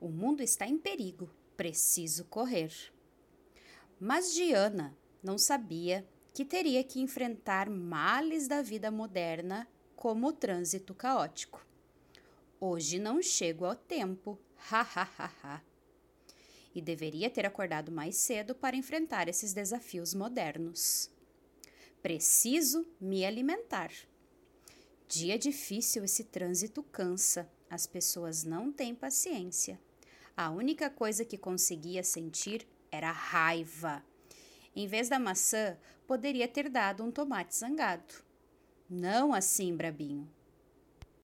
O mundo está em perigo, preciso correr. Mas Diana não sabia que teria que enfrentar males da vida moderna, como o trânsito caótico. Hoje não chego ao tempo, ha ha ha ha. E deveria ter acordado mais cedo para enfrentar esses desafios modernos. Preciso me alimentar. Dia difícil esse trânsito cansa, as pessoas não têm paciência. A única coisa que conseguia sentir era raiva. Em vez da maçã, poderia ter dado um tomate zangado. Não assim, Brabinho.